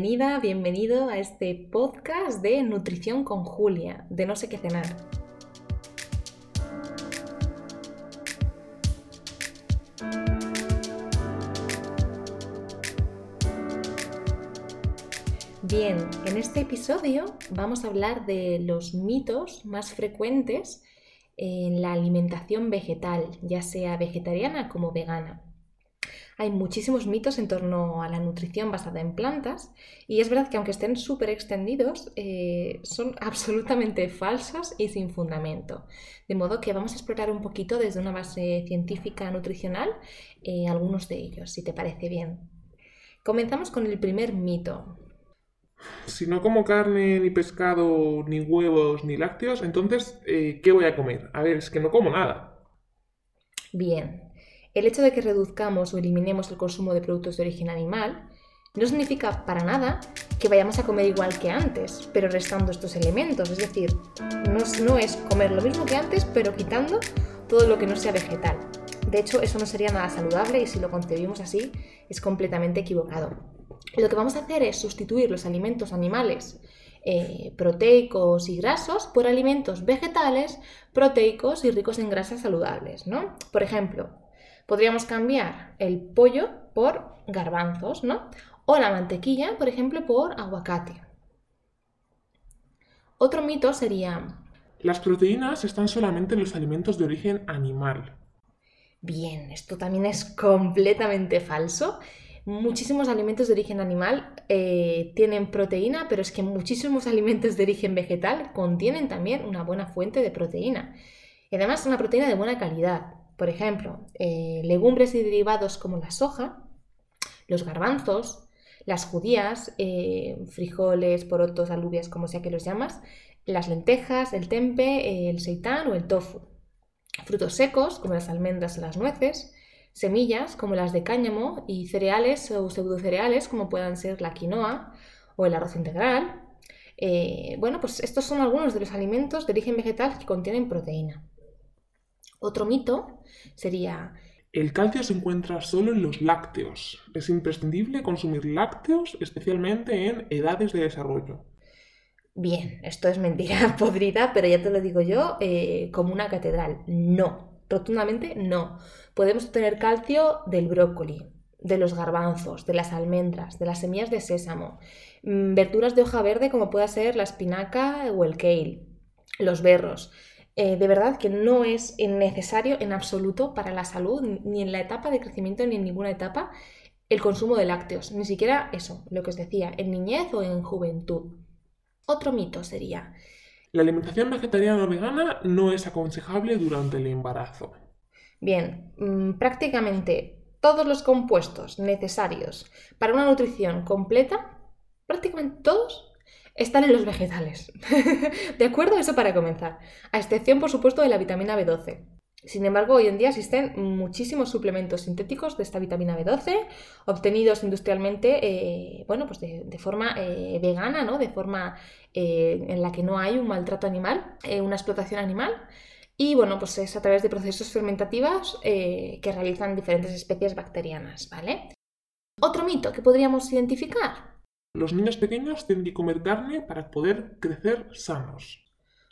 bienvenida, bienvenido a este podcast de Nutrición con Julia, de No sé qué cenar. Bien, en este episodio vamos a hablar de los mitos más frecuentes en la alimentación vegetal, ya sea vegetariana como vegana. Hay muchísimos mitos en torno a la nutrición basada en plantas y es verdad que aunque estén súper extendidos, eh, son absolutamente falsos y sin fundamento. De modo que vamos a explorar un poquito desde una base científica nutricional eh, algunos de ellos, si te parece bien. Comenzamos con el primer mito. Si no como carne, ni pescado, ni huevos, ni lácteos, entonces, eh, ¿qué voy a comer? A ver, es que no como nada. Bien, el hecho de que reduzcamos o eliminemos el consumo de productos de origen animal no significa para nada que vayamos a comer igual que antes, pero restando estos elementos. Es decir, no, es comer lo mismo que antes, pero quitando todo lo que no sea vegetal. De hecho, eso no sería nada saludable y si lo concebimos así, es completamente equivocado. Lo que vamos a hacer es sustituir los alimentos animales eh, proteicos y grasos por alimentos vegetales, proteicos y ricos en grasas saludables. ¿no? Por ejemplo, Podríamos cambiar el pollo por garbanzos, ¿no? O la mantequilla, por ejemplo, por aguacate. Otro mito sería... Las proteínas están solamente en los alimentos de origen animal. Bien, esto también es completamente falso. Muchísimos alimentos de origen animal eh, tienen proteína, pero es que muchísimos alimentos de origen vegetal contienen también una buena fuente de proteína. Y además una proteína de buena calidad. Por ejemplo, eh, legumbres y derivados como la soja, los garbanzos, las judías, eh, frijoles, porotos, alubias, como sea que los llamas, las lentejas, el tempe, el seitán o el tofu. Frutos secos, como las almendras o las nueces, semillas, como las de cáñamo, y cereales o pseudocereales, como puedan ser la quinoa o el arroz integral. Eh, bueno, pues estos son algunos de los alimentos de origen vegetal que contienen proteína. Otro mito sería... El calcio se encuentra solo en los lácteos. Es imprescindible consumir lácteos, especialmente en edades de desarrollo. Bien, esto es mentira podrida, pero ya te lo digo yo, eh, como una catedral. No, rotundamente no. Podemos obtener calcio del brócoli, de los garbanzos, de las almendras, de las semillas de sésamo, mm, verduras de hoja verde como pueda ser la espinaca o el kale, los berros. Eh, de verdad que no es necesario en absoluto para la salud, ni en la etapa de crecimiento, ni en ninguna etapa, el consumo de lácteos. Ni siquiera eso, lo que os decía, en niñez o en juventud. Otro mito sería... La alimentación vegetariana o vegana no es aconsejable durante el embarazo. Bien, mm, prácticamente todos los compuestos necesarios para una nutrición completa, prácticamente todos están en los vegetales. ¿De acuerdo? Eso para comenzar. A excepción, por supuesto, de la vitamina B12. Sin embargo, hoy en día existen muchísimos suplementos sintéticos de esta vitamina B12 obtenidos industrialmente, eh, bueno, pues de, forma eh, vegana, ¿no? De forma eh, en la que no hay un maltrato animal, una explotación animal. Y bueno, pues es a través de procesos fermentativos que realizan diferentes especies bacterianas, ¿vale? Otro mito que podríamos identificar, los niños pequeños tienen que comer carne para poder crecer sanos.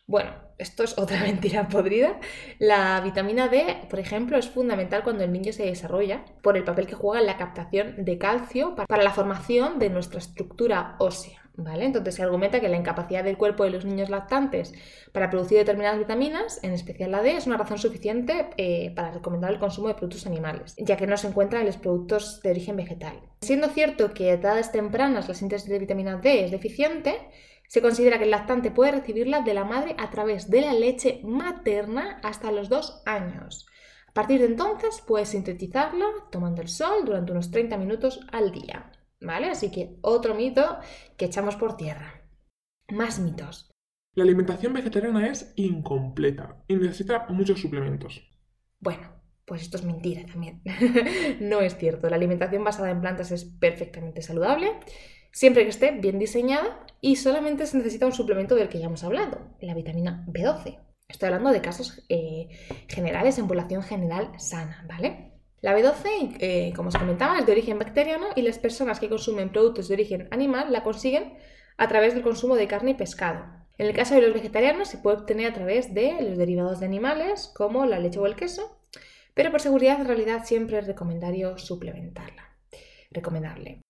Bueno, esto es otra mentira podrida. La vitamina D, por ejemplo, es fundamental cuando el niño se desarrolla por el papel que juega en la captación de calcio para la formación de nuestra estructura ósea. ¿Vale? Entonces se argumenta que la incapacidad del cuerpo de los niños lactantes para producir determinadas vitaminas, en especial la D, es una razón suficiente eh, para recomendar el consumo de productos animales, ya que no se encuentra en los productos de origen vegetal. Siendo cierto que a edades tempranas la síntesis de vitamina D es deficiente, se considera que el lactante puede recibirla de la madre a través de la leche materna hasta los dos años. A partir de entonces puede sintetizarla tomando el sol durante unos 30 minutos al día. ¿Vale? Así que otro mito que echamos por tierra. Más mitos. La alimentación vegetariana es incompleta y necesita muchos suplementos. Bueno, pues esto es mentira también. no es cierto. La alimentación basada en plantas es perfectamente saludable, siempre que esté bien diseñada y solamente se necesita un suplemento del que ya hemos hablado, la vitamina B12. Estoy hablando de casos eh, generales en población general sana, ¿vale? La B12, eh, como os comentaba, es de origen bacteriano y las personas que consumen productos de origen animal la consiguen a través del consumo de carne y pescado. En el caso de los vegetarianos se puede obtener a través de los derivados de animales como la leche o el queso, pero por seguridad en realidad siempre es recomendario suplementarla. Recomendable.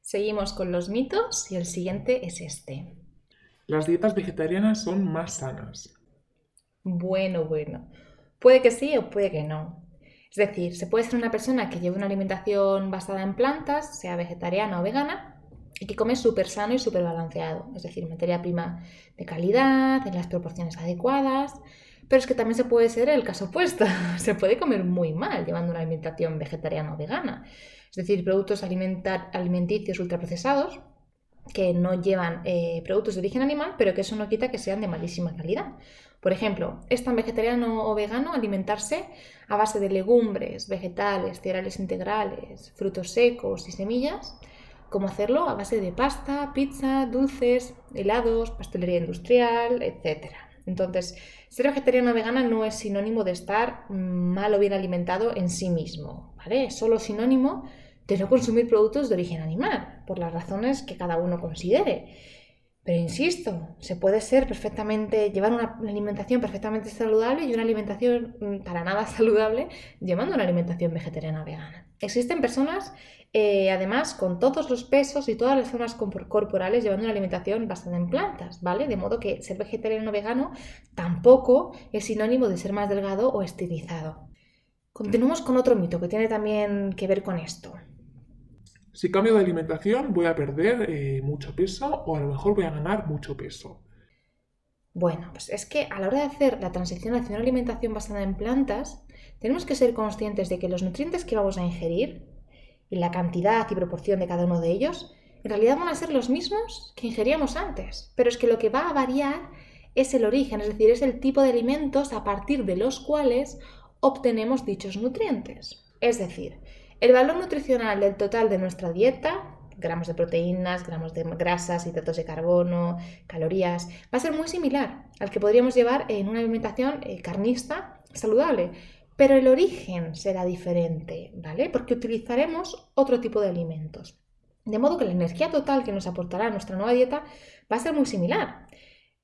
Seguimos con los mitos y el siguiente es este. Las dietas vegetarianas son más sanas. Bueno, bueno. Puede que sí o puede que no. Es decir, se puede ser una persona que lleve una alimentación basada en plantas, sea vegetariana o vegana, y que come súper sano y súper balanceado. Es decir, materia prima de calidad, en las proporciones adecuadas. Pero es que también se puede ser el caso opuesto. Se puede comer muy mal llevando una alimentación vegetariana o vegana. Es decir, productos alimenticios ultraprocesados que no llevan eh, productos de origen animal, pero que eso no quita que sean de malísima calidad. Por ejemplo, es tan vegetariano o vegano alimentarse a base de legumbres, vegetales, cereales integrales, frutos secos y semillas, como hacerlo a base de pasta, pizza, dulces, helados, pastelería industrial, etc. Entonces, ser vegetariano o vegana no es sinónimo de estar mal o bien alimentado en sí mismo, ¿vale? Es solo sinónimo de no consumir productos de origen animal, por las razones que cada uno considere. Pero insisto, se puede ser perfectamente, llevar una alimentación perfectamente saludable y una alimentación mm, para nada saludable llevando una alimentación vegetariana o vegana. Existen personas, eh, además, con todos los pesos y todas las formas corporales llevando una alimentación basada en plantas, ¿vale? De modo que ser vegetariano o vegano tampoco es sinónimo de ser más delgado o estilizado. Continuamos con otro mito que tiene también que ver con esto. Si cambio de alimentación voy a perder eh, mucho peso o a lo mejor voy a ganar mucho peso. Bueno, pues es que a la hora de hacer la transición hacia una alimentación basada en plantas, tenemos que ser conscientes de que los nutrientes que vamos a ingerir y la cantidad y proporción de cada uno de ellos, en realidad van a ser los mismos que ingeríamos antes. Pero es que lo que va a variar es el origen, es decir, es el tipo de alimentos a partir de los cuales obtenemos dichos nutrientes. Es decir, el valor nutricional del total de nuestra dieta, gramos de proteínas, gramos de grasas, hidratos de carbono, calorías, va a ser muy similar al que podríamos llevar en una alimentación eh, carnista saludable. Pero el origen será diferente, ¿vale? Porque utilizaremos otro tipo de alimentos. De modo que la energía total que nos aportará nuestra nueva dieta va a ser muy similar.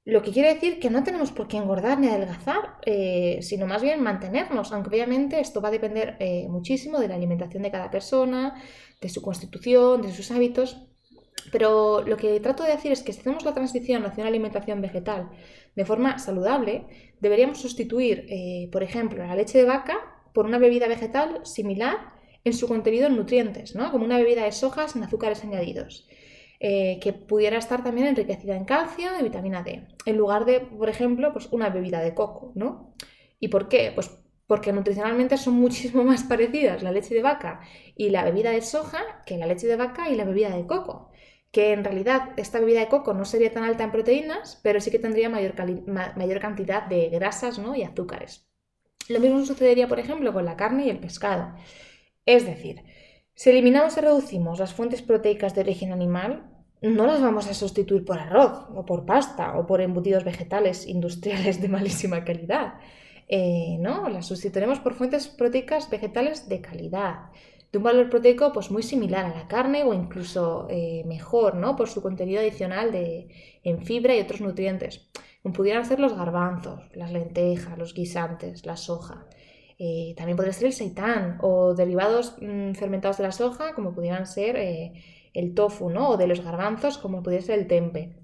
Lo que quiere decir que no tenemos por qué engordar ni adelgazar, eh, sino más bien mantenernos, aunque obviamente esto va a depender eh, muchísimo de la alimentación de cada persona, de su constitución, de sus hábitos. Pero lo que trato de decir es que si hacemos la transición hacia una alimentación vegetal de forma saludable, deberíamos sustituir, eh, por ejemplo, la leche de vaca por una bebida vegetal similar en su contenido en nutrientes, ¿no? como una bebida de soja sin azúcares añadidos. Eh, que pudiera estar también enriquecida en calcio y vitamina D, en lugar de, por ejemplo, pues una bebida de coco, ¿no? ¿Y por qué? Pues porque nutricionalmente son muchísimo más parecidas la leche de vaca y la bebida de soja que la leche de vaca y la bebida de coco. Que en realidad esta bebida de coco no sería tan alta en proteínas, pero sí que tendría mayor, mayor cantidad de grasas ¿no? y azúcares. Lo mismo sucedería, por ejemplo, con la carne y el pescado. Es decir, si eliminamos y reducimos las fuentes proteicas de origen animal, no las vamos a sustituir por arroz o por pasta o por embutidos vegetales industriales de malísima calidad. Eh, no, las sustituiremos por fuentes proteicas vegetales de calidad, de un valor proteico pues, muy similar a la carne o incluso eh, mejor, ¿no? Por su contenido adicional de, en fibra y otros nutrientes, como pudieran ser los garbanzos, las lentejas, los guisantes, la soja. Eh, también podría ser el seitán o derivados mm, fermentados de la soja, como pudieran ser eh, el tofu, ¿no? O de los garbanzos, como pudiera ser el tempe.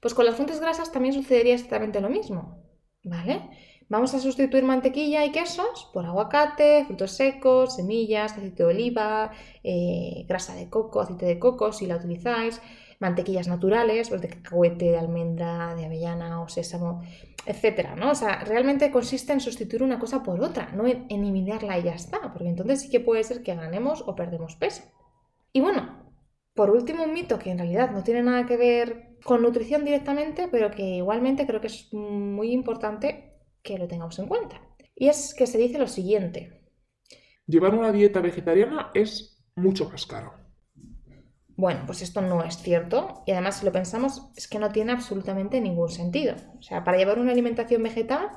Pues con las fuentes grasas también sucedería exactamente lo mismo, ¿vale? Vamos a sustituir mantequilla y quesos por aguacate, frutos secos, semillas, aceite de oliva, eh, grasa de coco, aceite de coco si la utilizáis, mantequillas naturales, pues de cacahuete, de almendra, de avellana o sésamo etcétera, ¿no? O sea, realmente consiste en sustituir una cosa por otra, no en eliminarla y ya está, porque entonces sí que puede ser que ganemos o perdemos peso. Y bueno, por último, un mito que en realidad no tiene nada que ver con nutrición directamente, pero que igualmente creo que es muy importante que lo tengamos en cuenta. Y es que se dice lo siguiente. Llevar una dieta vegetariana es mucho más caro. Bueno, pues esto no es cierto y además si lo pensamos es que no tiene absolutamente ningún sentido. O sea, para llevar una alimentación vegetal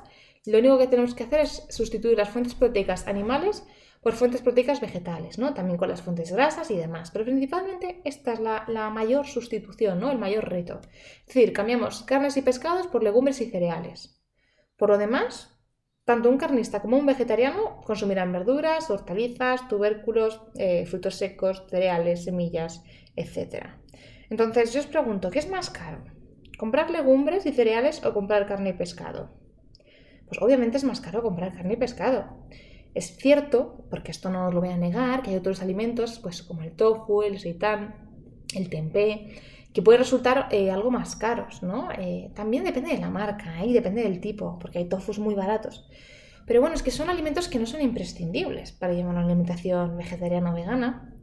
Lo único que tenemos que hacer es sustituir las fuentes proteicas animales por fuentes proteicas vegetales, ¿no? También con las fuentes grasas y demás. Pero principalmente esta es la, la, mayor sustitución, ¿no? El mayor reto. Es decir, cambiamos carnes y pescados por legumbres y cereales. Por lo demás, tanto un carnista como un vegetariano consumirán verduras, hortalizas, tubérculos, eh, frutos secos, cereales, semillas, etc. Entonces yo os pregunto, ¿qué es más caro? ¿Comprar legumbres y cereales o comprar carne y pescado? Pues obviamente es más caro comprar carne y pescado. Es cierto, porque esto no os lo voy a negar, que hay otros alimentos, pues como el tofu, el seitan, el tempeh, que pueden resultar eh, algo más caros, ¿no? Eh, también depende de la marca y depende del tipo, porque hay tofus muy baratos. Pero bueno, es que son alimentos que no son imprescindibles para llevar una alimentación vegetariana o vegana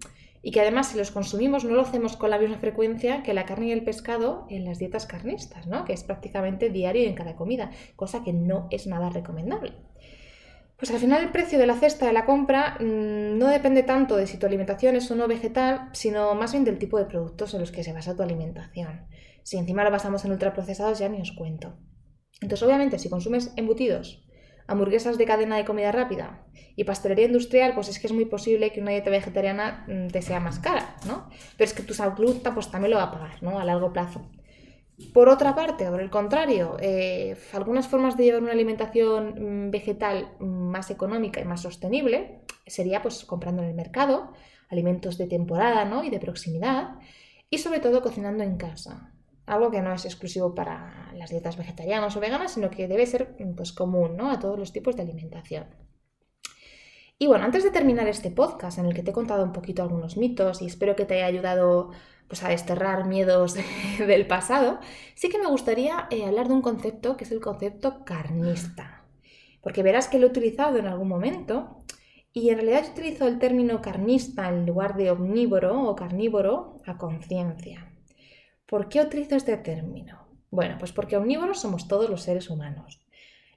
y que además si los consumimos no lo hacemos con la misma frecuencia que la carne y el pescado en las dietas carnistas, ¿no? que es prácticamente diario en cada comida, cosa que no es nada recomendable. Pues al final el precio de la cesta de la compra mm, no depende tanto de si tu alimentación es o no vegetal, sino más bien del tipo de productos en los que se basa tu alimentación. Si encima lo basamos en ultraprocesados ya ni os cuento. Entonces obviamente si consumes embutidos, hamburguesas de cadena de comida rápida y pastelería industrial, pues es que es muy posible que una dieta vegetariana mm, te sea más cara, ¿no? Pero es que tu salud pues también lo va a pagar, ¿no? A largo plazo. Por otra parte, por el contrario, eh, algunas formas de llevar una alimentación mm, vegetal más económica y más sostenible sería pues comprando en el mercado alimentos de temporada ¿no? y de proximidad y sobre todo cocinando en casa. Algo que no es exclusivo para las dietas vegetarianas o veganas, sino que debe ser pues, común ¿no? a todos los tipos de alimentación. Y bueno, antes de terminar este podcast en el que te he contado un poquito algunos mitos y espero que te haya ayudado pues, a desterrar miedos del pasado, sí que me gustaría eh, hablar de un concepto que es el concepto carnista. Porque verás que lo he utilizado en algún momento y en realidad yo utilizo el término carnista en lugar de omnívoro o carnívoro a conciencia. ¿Por qué utilizo este término? Bueno, pues porque omnívoros somos todos los seres humanos.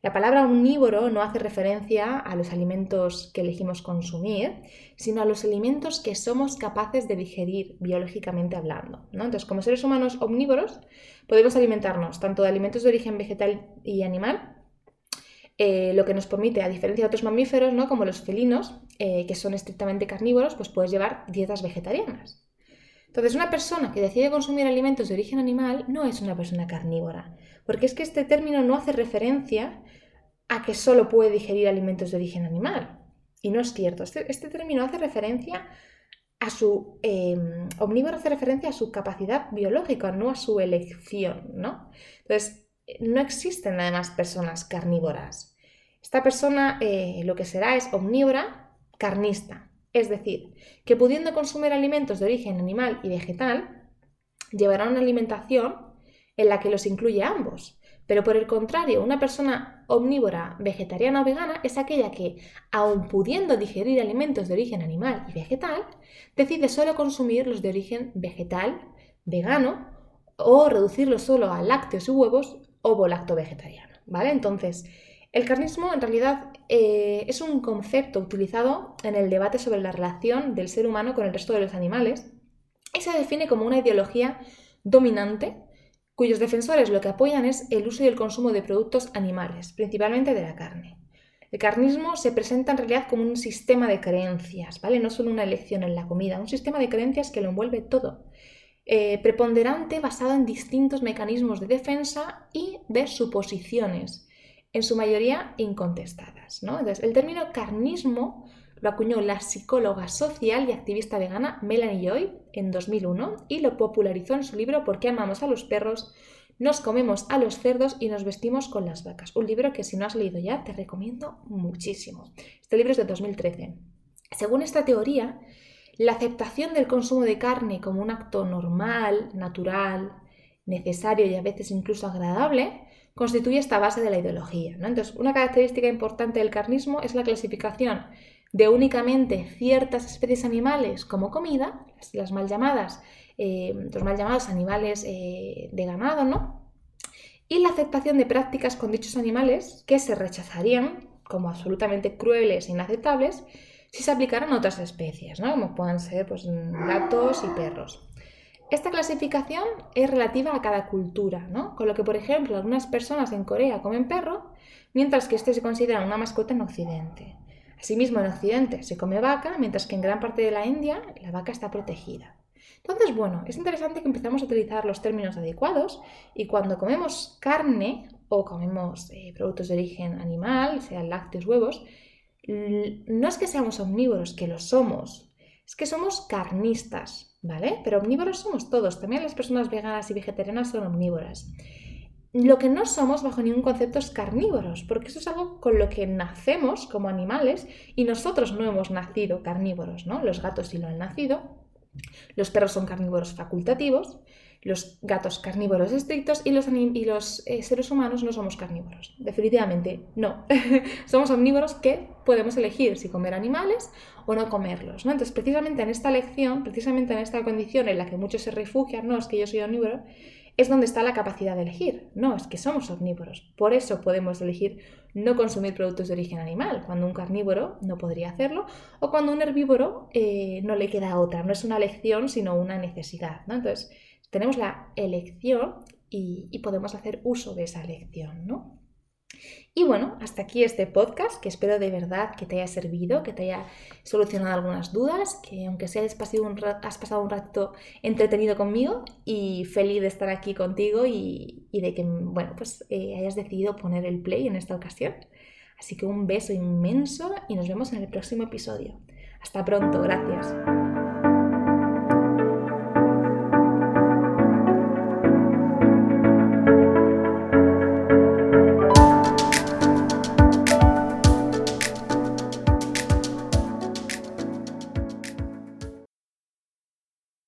La palabra omnívoro no hace referencia a los alimentos que elegimos consumir, sino a los alimentos que somos capaces de digerir biológicamente hablando. Entonces, como seres humanos omnívoros, podemos alimentarnos tanto de alimentos de origen vegetal y animal, eh, lo que nos permite, a diferencia de otros mamíferos, ¿no? como los felinos, eh, que son estrictamente carnívoros, pues puedes llevar dietas vegetarianas. Entonces, una persona que decide consumir alimentos de origen animal no es una persona carnívora, porque es que este término no hace referencia a que solo puede digerir alimentos de origen animal. Y no es cierto. Este, este término hace referencia a su em, omnívoro hace referencia a su capacidad biológica, no a su elección, ¿no? Entonces, no existen además personas carnívoras. Esta persona eh, lo que será es omnívora carnista, es decir, que pudiendo consumir alimentos de origen animal y vegetal, llevará una alimentación en la que los incluye ambos. Pero por el contrario, una persona omnívora, vegetariana o vegana es aquella que, aun pudiendo digerir alimentos de origen animal y vegetal, decide solo consumir los de origen vegetal, vegano, o reducirlos solo a lácteos y huevos o volacto vegetariano. ¿Vale? Entonces, el carnismo en realidad eh, es un concepto utilizado en el debate sobre la relación del ser humano con el resto de los animales y se define como una ideología dominante cuyos defensores lo que apoyan es el uso y el consumo de productos animales, principalmente de la carne. El carnismo se presenta en realidad como un sistema de creencias, ¿vale? No solo una elección en la comida, un sistema de creencias que lo envuelve todo. Eh, preponderante basado en distintos mecanismos de defensa y de suposiciones, en su mayoría incontestadas. ¿no? Entonces, el término carnismo lo acuñó la psicóloga social y activista vegana Melanie Joy en 2001 y lo popularizó en su libro ¿Por qué amamos a los perros? Nos comemos a los cerdos y nos vestimos con las vacas. Un libro que si no has leído ya te recomiendo muchísimo. Este libro es de 2013. Según esta teoría, la aceptación del consumo de carne como un acto normal, natural, necesario y a veces incluso agradable, constituye esta base de la ideología. Entonces, una característica importante del carnismo es la clasificación de únicamente ciertas especies animales como comida, las, mal llamadas, eh, los mal llamados animales eh, de ganado, ¿no? Y la aceptación de prácticas con dichos animales que se rechazarían como absolutamente crueles e inaceptables si se aplicaran a otras especies, ¿no? Como puedan ser pues, gatos y perros. Esta clasificación es relativa a cada cultura, ¿no? Con lo que, por ejemplo, algunas personas en Corea comen perro, mientras que este se considera una mascota en Occidente. Asimismo, en Occidente se come vaca, mientras que en gran parte de la India la vaca está protegida. Entonces, bueno, es interesante que empezamos a utilizar los términos adecuados y cuando comemos carne o comemos eh, productos de origen animal, sean lácteos, huevos, no es que seamos omnívoros, que lo somos, es que somos carnistas, ¿vale? Pero omnívoros somos todos, también las personas veganas y vegetarianas son omnívoras. Lo que no somos bajo ningún concepto es carnívoros, porque eso es algo con lo que nacemos como animales y nosotros no hemos nacido carnívoros, ¿no? Los gatos sí lo han nacido, los perros son carnívoros facultativos, los gatos carnívoros estrictos y los, y los eh, seres humanos no somos carnívoros. Definitivamente no. somos omnívoros que podemos elegir si comer animales o no comerlos. ¿no? Entonces, precisamente en esta lección, precisamente en esta condición en la que muchos se refugian, no es que yo soy omnívoro, es donde está la capacidad de elegir. No, es que somos omnívoros. Por eso podemos elegir no consumir productos de origen animal, cuando un carnívoro no podría hacerlo, o cuando un herbívoro eh, no le queda otra. No es una elección, sino una necesidad. ¿no? Entonces, tenemos la elección y, podemos hacer uso de esa elección. ¿no? Y bueno, hasta aquí este podcast que espero de verdad que te haya servido, que te haya solucionado algunas dudas, que aunque sea has pasado un, has pasado un rato entretenido conmigo y feliz de estar aquí contigo y, de que, bueno, pues eh, hayas decidido poner el play en esta ocasión. Así que un beso inmenso y nos vemos en el próximo episodio. Hasta pronto, gracias.